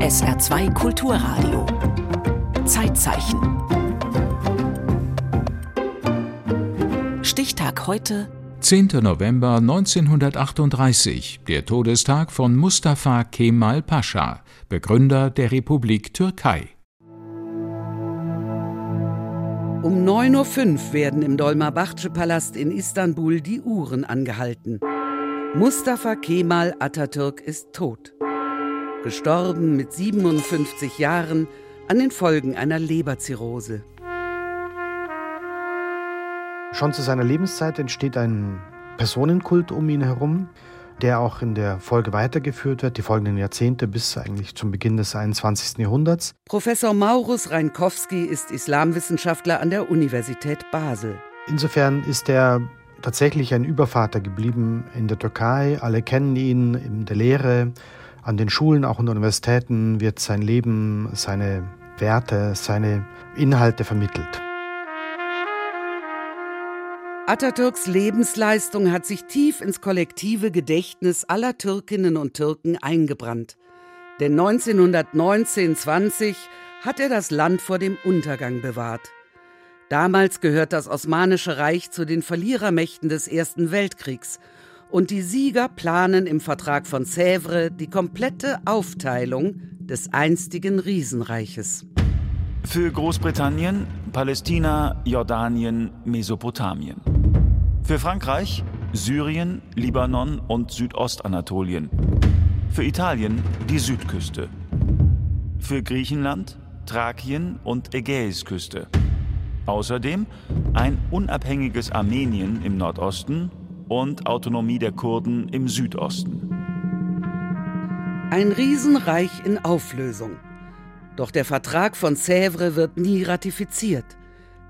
SR2 Kulturradio. Zeitzeichen. Stichtag heute 10. November 1938, der Todestag von Mustafa Kemal Pascha, Begründer der Republik Türkei. Um 9.05 Uhr werden im Dolmabahce-Palast in Istanbul die Uhren angehalten. Mustafa Kemal Atatürk ist tot. Gestorben mit 57 Jahren an den Folgen einer Leberzirrhose. Schon zu seiner Lebenszeit entsteht ein Personenkult um ihn herum, der auch in der Folge weitergeführt wird, die folgenden Jahrzehnte bis eigentlich zum Beginn des 21. Jahrhunderts. Professor Maurus Reinkowski ist Islamwissenschaftler an der Universität Basel. Insofern ist er tatsächlich ein Übervater geblieben in der Türkei. Alle kennen ihn in der Lehre, an den Schulen, auch an Universitäten wird sein Leben, seine Werte, seine Inhalte vermittelt. Atatürks Lebensleistung hat sich tief ins kollektive Gedächtnis aller Türkinnen und Türken eingebrannt. Denn 1919-20 hat er das Land vor dem Untergang bewahrt. Damals gehört das Osmanische Reich zu den Verlierermächten des Ersten Weltkriegs und die Sieger planen im Vertrag von Sèvres die komplette Aufteilung des einstigen Riesenreiches. Für Großbritannien, Palästina, Jordanien, Mesopotamien. Für Frankreich, Syrien, Libanon und Südostanatolien. Für Italien die Südküste. Für Griechenland, Thrakien und Ägäisküste. Außerdem ein unabhängiges Armenien im Nordosten und Autonomie der Kurden im Südosten. Ein Riesenreich in Auflösung. Doch der Vertrag von Sèvres wird nie ratifiziert.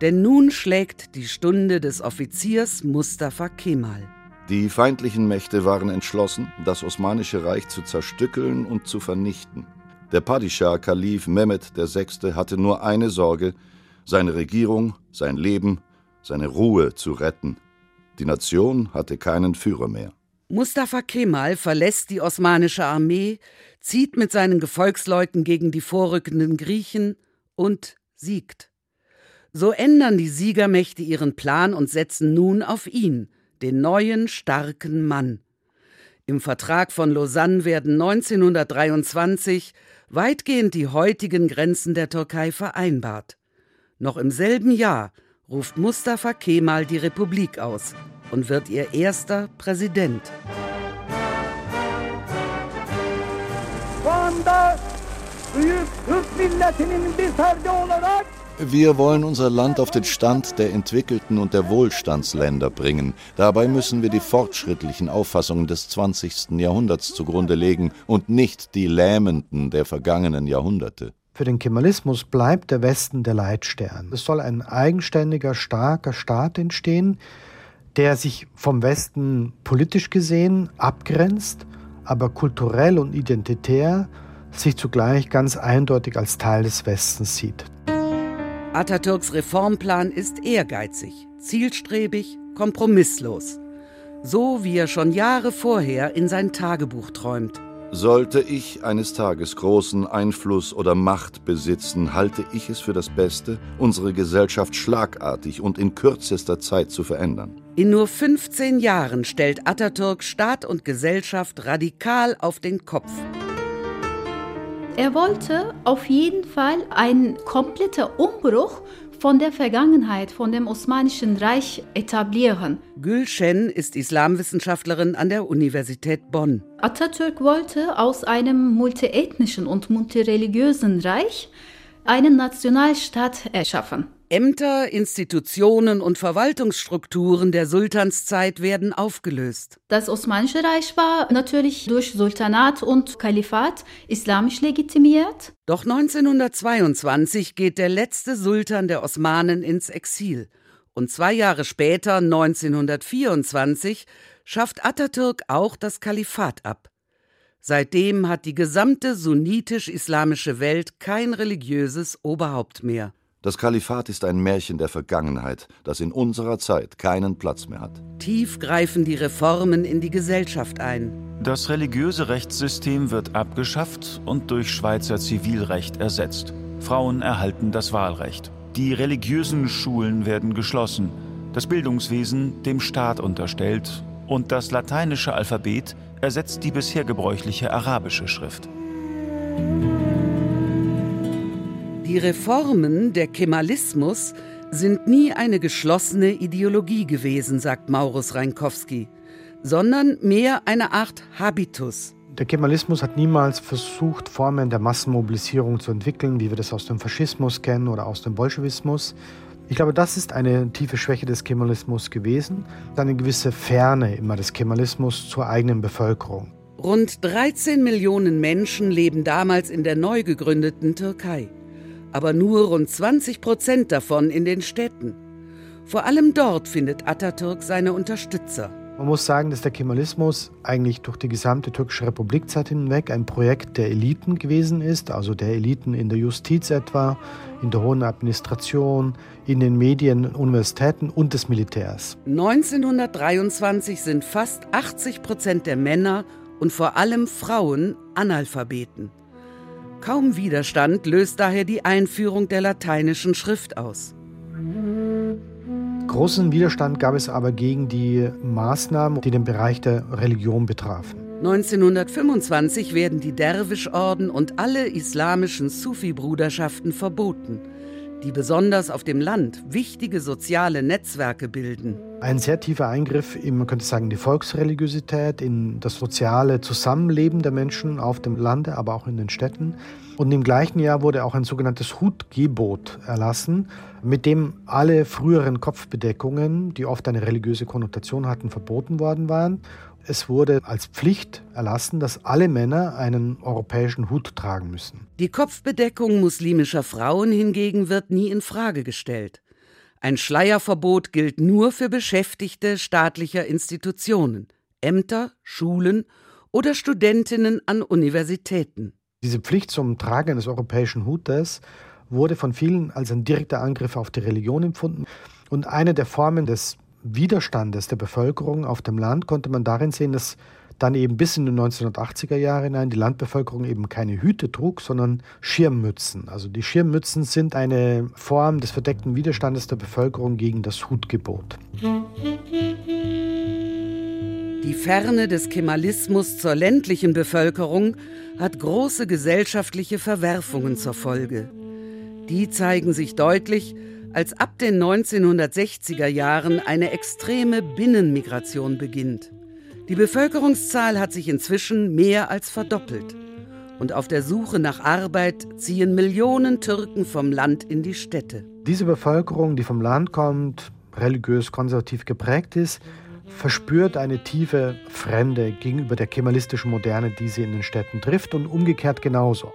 Denn nun schlägt die Stunde des Offiziers Mustafa Kemal. Die feindlichen Mächte waren entschlossen, das Osmanische Reich zu zerstückeln und zu vernichten. Der Padishah Kalif Mehmed VI. hatte nur eine Sorge, seine Regierung, sein Leben, seine Ruhe zu retten. Die Nation hatte keinen Führer mehr. Mustafa Kemal verlässt die osmanische Armee, zieht mit seinen Gefolgsleuten gegen die vorrückenden Griechen und siegt. So ändern die Siegermächte ihren Plan und setzen nun auf ihn, den neuen starken Mann. Im Vertrag von Lausanne werden 1923 weitgehend die heutigen Grenzen der Türkei vereinbart. Noch im selben Jahr ruft Mustafa Kemal die Republik aus und wird ihr erster Präsident. Wir wollen unser Land auf den Stand der entwickelten und der Wohlstandsländer bringen. Dabei müssen wir die fortschrittlichen Auffassungen des 20. Jahrhunderts zugrunde legen und nicht die lähmenden der vergangenen Jahrhunderte. Für den Kemalismus bleibt der Westen der Leitstern. Es soll ein eigenständiger, starker Staat entstehen, der sich vom Westen politisch gesehen abgrenzt, aber kulturell und identitär sich zugleich ganz eindeutig als Teil des Westens sieht. Atatürks Reformplan ist ehrgeizig, zielstrebig, kompromisslos. So wie er schon Jahre vorher in sein Tagebuch träumt. Sollte ich eines Tages großen Einfluss oder Macht besitzen, halte ich es für das Beste, unsere Gesellschaft schlagartig und in kürzester Zeit zu verändern. In nur 15 Jahren stellt Atatürk Staat und Gesellschaft radikal auf den Kopf. Er wollte auf jeden Fall einen kompletten Umbruch von der Vergangenheit, von dem Osmanischen Reich etablieren. Gülşen ist Islamwissenschaftlerin an der Universität Bonn. Atatürk wollte aus einem multiethnischen und multireligiösen Reich einen Nationalstaat erschaffen. Ämter, Institutionen und Verwaltungsstrukturen der Sultanszeit werden aufgelöst. Das Osmanische Reich war natürlich durch Sultanat und Kalifat islamisch legitimiert. Doch 1922 geht der letzte Sultan der Osmanen ins Exil. Und zwei Jahre später, 1924, schafft Atatürk auch das Kalifat ab. Seitdem hat die gesamte sunnitisch-islamische Welt kein religiöses Oberhaupt mehr. Das Kalifat ist ein Märchen der Vergangenheit, das in unserer Zeit keinen Platz mehr hat. Tief greifen die Reformen in die Gesellschaft ein. Das religiöse Rechtssystem wird abgeschafft und durch Schweizer Zivilrecht ersetzt. Frauen erhalten das Wahlrecht. Die religiösen Schulen werden geschlossen, das Bildungswesen dem Staat unterstellt und das lateinische Alphabet ersetzt die bisher gebräuchliche arabische Schrift. Die Reformen, der Kemalismus, sind nie eine geschlossene Ideologie gewesen, sagt Maurus Reinkowski, sondern mehr eine Art Habitus. Der Kemalismus hat niemals versucht, Formen der Massenmobilisierung zu entwickeln, wie wir das aus dem Faschismus kennen oder aus dem Bolschewismus. Ich glaube, das ist eine tiefe Schwäche des Kemalismus gewesen, eine gewisse Ferne immer des Kemalismus zur eigenen Bevölkerung. Rund 13 Millionen Menschen leben damals in der neu gegründeten Türkei aber nur rund 20 Prozent davon in den Städten. Vor allem dort findet Atatürk seine Unterstützer. Man muss sagen, dass der Kemalismus eigentlich durch die gesamte türkische Republikzeit hinweg ein Projekt der Eliten gewesen ist, also der Eliten in der Justiz etwa, in der hohen Administration, in den Medien, Universitäten und des Militärs. 1923 sind fast 80 Prozent der Männer und vor allem Frauen Analphabeten. Kaum Widerstand löst daher die Einführung der lateinischen Schrift aus. Großen Widerstand gab es aber gegen die Maßnahmen, die den Bereich der Religion betrafen. 1925 werden die Derwischorden und alle islamischen Sufi-Bruderschaften verboten die besonders auf dem Land wichtige soziale Netzwerke bilden. Ein sehr tiefer Eingriff in, man könnte sagen, die Volksreligiosität, in das soziale Zusammenleben der Menschen auf dem Lande, aber auch in den Städten. Und im gleichen Jahr wurde auch ein sogenanntes Hutgebot erlassen, mit dem alle früheren Kopfbedeckungen, die oft eine religiöse Konnotation hatten, verboten worden waren. Es wurde als Pflicht erlassen, dass alle Männer einen europäischen Hut tragen müssen. Die Kopfbedeckung muslimischer Frauen hingegen wird nie in Frage gestellt. Ein Schleierverbot gilt nur für Beschäftigte staatlicher Institutionen, Ämter, Schulen oder Studentinnen an Universitäten. Diese Pflicht zum Tragen eines europäischen Hutes wurde von vielen als ein direkter Angriff auf die Religion empfunden und eine der Formen des Widerstandes der Bevölkerung auf dem Land konnte man darin sehen, dass dann eben bis in die 1980er Jahre hinein die Landbevölkerung eben keine Hüte trug, sondern Schirmmützen. Also die Schirmmützen sind eine Form des verdeckten Widerstandes der Bevölkerung gegen das Hutgebot. Die Ferne des Kemalismus zur ländlichen Bevölkerung hat große gesellschaftliche Verwerfungen zur Folge. Die zeigen sich deutlich, als ab den 1960er Jahren eine extreme Binnenmigration beginnt. Die Bevölkerungszahl hat sich inzwischen mehr als verdoppelt. Und auf der Suche nach Arbeit ziehen Millionen Türken vom Land in die Städte. Diese Bevölkerung, die vom Land kommt, religiös konservativ geprägt ist, verspürt eine tiefe Fremde gegenüber der kemalistischen Moderne, die sie in den Städten trifft und umgekehrt genauso.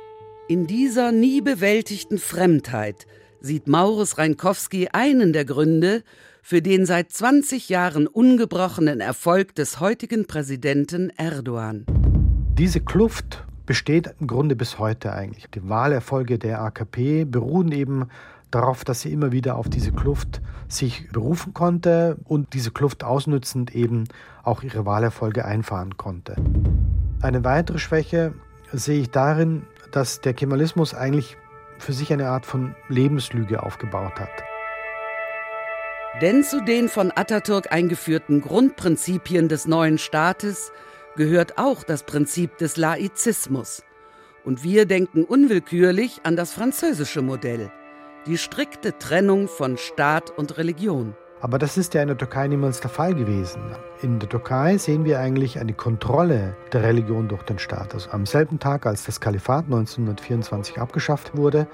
In dieser nie bewältigten Fremdheit sieht Maurus Reinkowski einen der Gründe für den seit 20 Jahren ungebrochenen Erfolg des heutigen Präsidenten Erdogan. Diese Kluft besteht im Grunde bis heute eigentlich. Die Wahlerfolge der AKP beruhen eben darauf, dass sie immer wieder auf diese Kluft sich berufen konnte und diese Kluft ausnützend eben auch ihre Wahlerfolge einfahren konnte. Eine weitere Schwäche sehe ich darin, dass der Kemalismus eigentlich für sich eine Art von Lebenslüge aufgebaut hat. Denn zu den von Atatürk eingeführten Grundprinzipien des neuen Staates gehört auch das Prinzip des Laizismus. Und wir denken unwillkürlich an das französische Modell, die strikte Trennung von Staat und Religion. Aber das ist ja in der Türkei niemals der Fall gewesen. In der Türkei sehen wir eigentlich eine Kontrolle der Religion durch den Staat. Also am selben Tag, als das Kalifat 1924 abgeschafft wurde,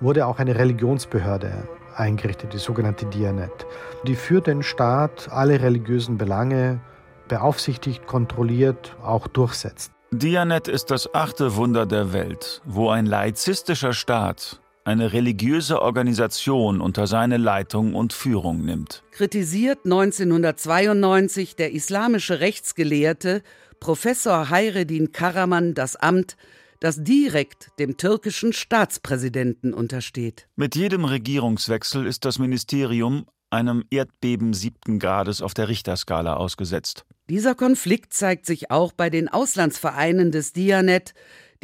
wurde auch eine Religionsbehörde eingerichtet, die sogenannte Dianet. Die für den Staat alle religiösen Belange beaufsichtigt, kontrolliert, auch durchsetzt. Dianet ist das achte Wunder der Welt, wo ein laizistischer Staat eine religiöse Organisation unter seine Leitung und Führung nimmt. Kritisiert 1992 der islamische Rechtsgelehrte Professor Hayreddin Karaman das Amt, das direkt dem türkischen Staatspräsidenten untersteht. Mit jedem Regierungswechsel ist das Ministerium einem Erdbeben siebten Grades auf der Richterskala ausgesetzt. Dieser Konflikt zeigt sich auch bei den Auslandsvereinen des Dianet,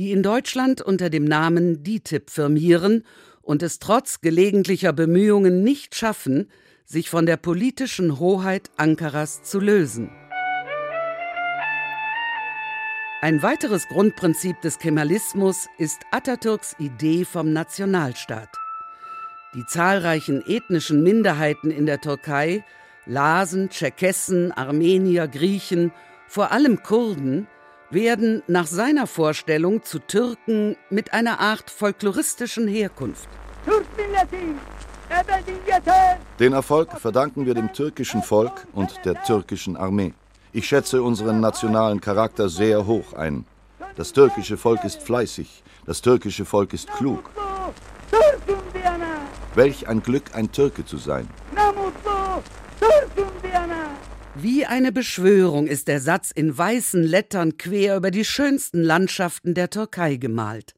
die in Deutschland unter dem Namen DITIB firmieren und es trotz gelegentlicher Bemühungen nicht schaffen, sich von der politischen Hoheit Ankaras zu lösen. Ein weiteres Grundprinzip des Kemalismus ist Atatürks Idee vom Nationalstaat. Die zahlreichen ethnischen Minderheiten in der Türkei, Lasen, Tscherkessen, Armenier, Griechen, vor allem Kurden, werden nach seiner Vorstellung zu Türken mit einer Art folkloristischen Herkunft. Den Erfolg verdanken wir dem türkischen Volk und der türkischen Armee. Ich schätze unseren nationalen Charakter sehr hoch ein. Das türkische Volk ist fleißig, das türkische Volk ist klug. Welch ein Glück, ein Türke zu sein. Wie eine Beschwörung ist der Satz in weißen Lettern quer über die schönsten Landschaften der Türkei gemalt.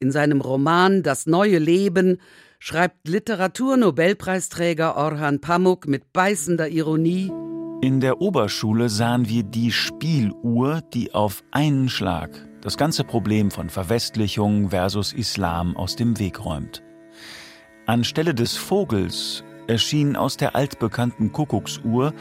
In seinem Roman Das neue Leben schreibt Literaturnobelpreisträger Orhan Pamuk mit beißender Ironie in der Oberschule sahen wir die Spieluhr, die auf einen Schlag das ganze Problem von Verwestlichung versus Islam aus dem Weg räumt. Anstelle des Vogels erschien aus der altbekannten Kuckucksuhr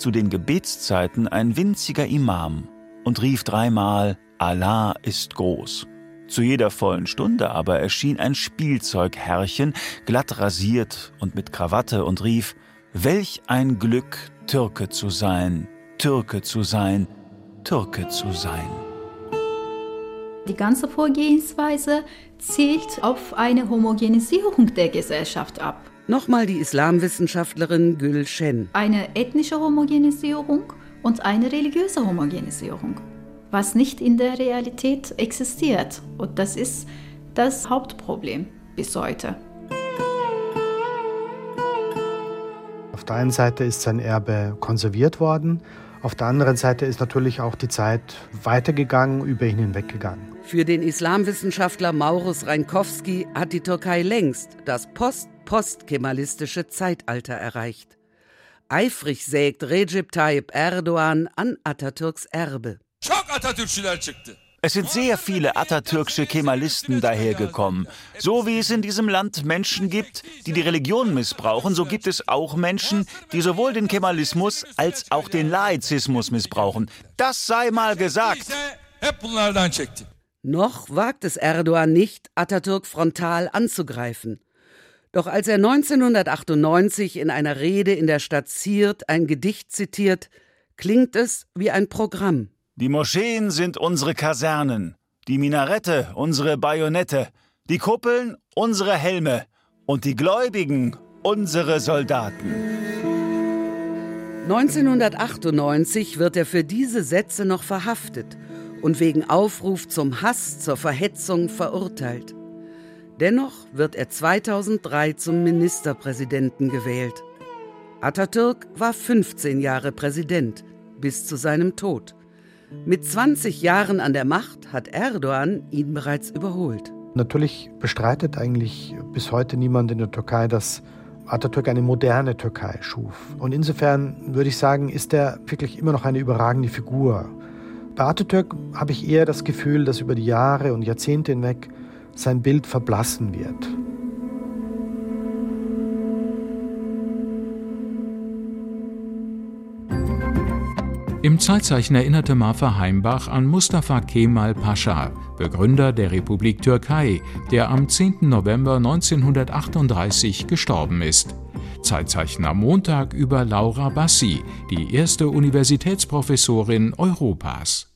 zu den Gebetszeiten ein winziger Imam und rief dreimal Allah ist groß. Zu jeder vollen Stunde aber erschien ein Spielzeugherrchen, glatt rasiert und mit Krawatte und rief Welch ein Glück, Türke zu sein, Türke zu sein, Türke zu sein. Die ganze Vorgehensweise zielt auf eine Homogenisierung der Gesellschaft ab. Nochmal die Islamwissenschaftlerin Gül Shen. Eine ethnische Homogenisierung und eine religiöse Homogenisierung, was nicht in der Realität existiert. Und das ist das Hauptproblem bis heute. Auf der einen Seite ist sein Erbe konserviert worden, auf der anderen Seite ist natürlich auch die Zeit weitergegangen, über ihn hinweggegangen. Für den Islamwissenschaftler Maurus Reinkowski hat die Türkei längst das post-post-kemalistische Zeitalter erreicht. Eifrig sägt Recep Tayyip Erdogan an Atatürks Erbe. Çok Atatürkçüler çıktı. Es sind sehr viele atatürkische Kemalisten dahergekommen. So wie es in diesem Land Menschen gibt, die die Religion missbrauchen, so gibt es auch Menschen, die sowohl den Kemalismus als auch den Laizismus missbrauchen. Das sei mal gesagt. Noch wagt es Erdogan nicht, Atatürk frontal anzugreifen. Doch als er 1998 in einer Rede in der Stadt Siirt ein Gedicht zitiert, klingt es wie ein Programm. Die Moscheen sind unsere Kasernen, die Minarette unsere Bajonette, die Kuppeln unsere Helme und die Gläubigen unsere Soldaten. 1998 wird er für diese Sätze noch verhaftet und wegen Aufruf zum Hass zur Verhetzung verurteilt. Dennoch wird er 2003 zum Ministerpräsidenten gewählt. Atatürk war 15 Jahre Präsident bis zu seinem Tod. Mit 20 Jahren an der Macht hat Erdogan ihn bereits überholt. Natürlich bestreitet eigentlich bis heute niemand in der Türkei, dass Atatürk eine moderne Türkei schuf. Und insofern würde ich sagen, ist er wirklich immer noch eine überragende Figur. Bei Atatürk habe ich eher das Gefühl, dass über die Jahre und Jahrzehnte hinweg sein Bild verblassen wird. Im Zeitzeichen erinnerte Marfa Heimbach an Mustafa Kemal Pascha, Begründer der Republik Türkei, der am 10. November 1938 gestorben ist. Zeitzeichen am Montag über Laura Bassi, die erste Universitätsprofessorin Europas.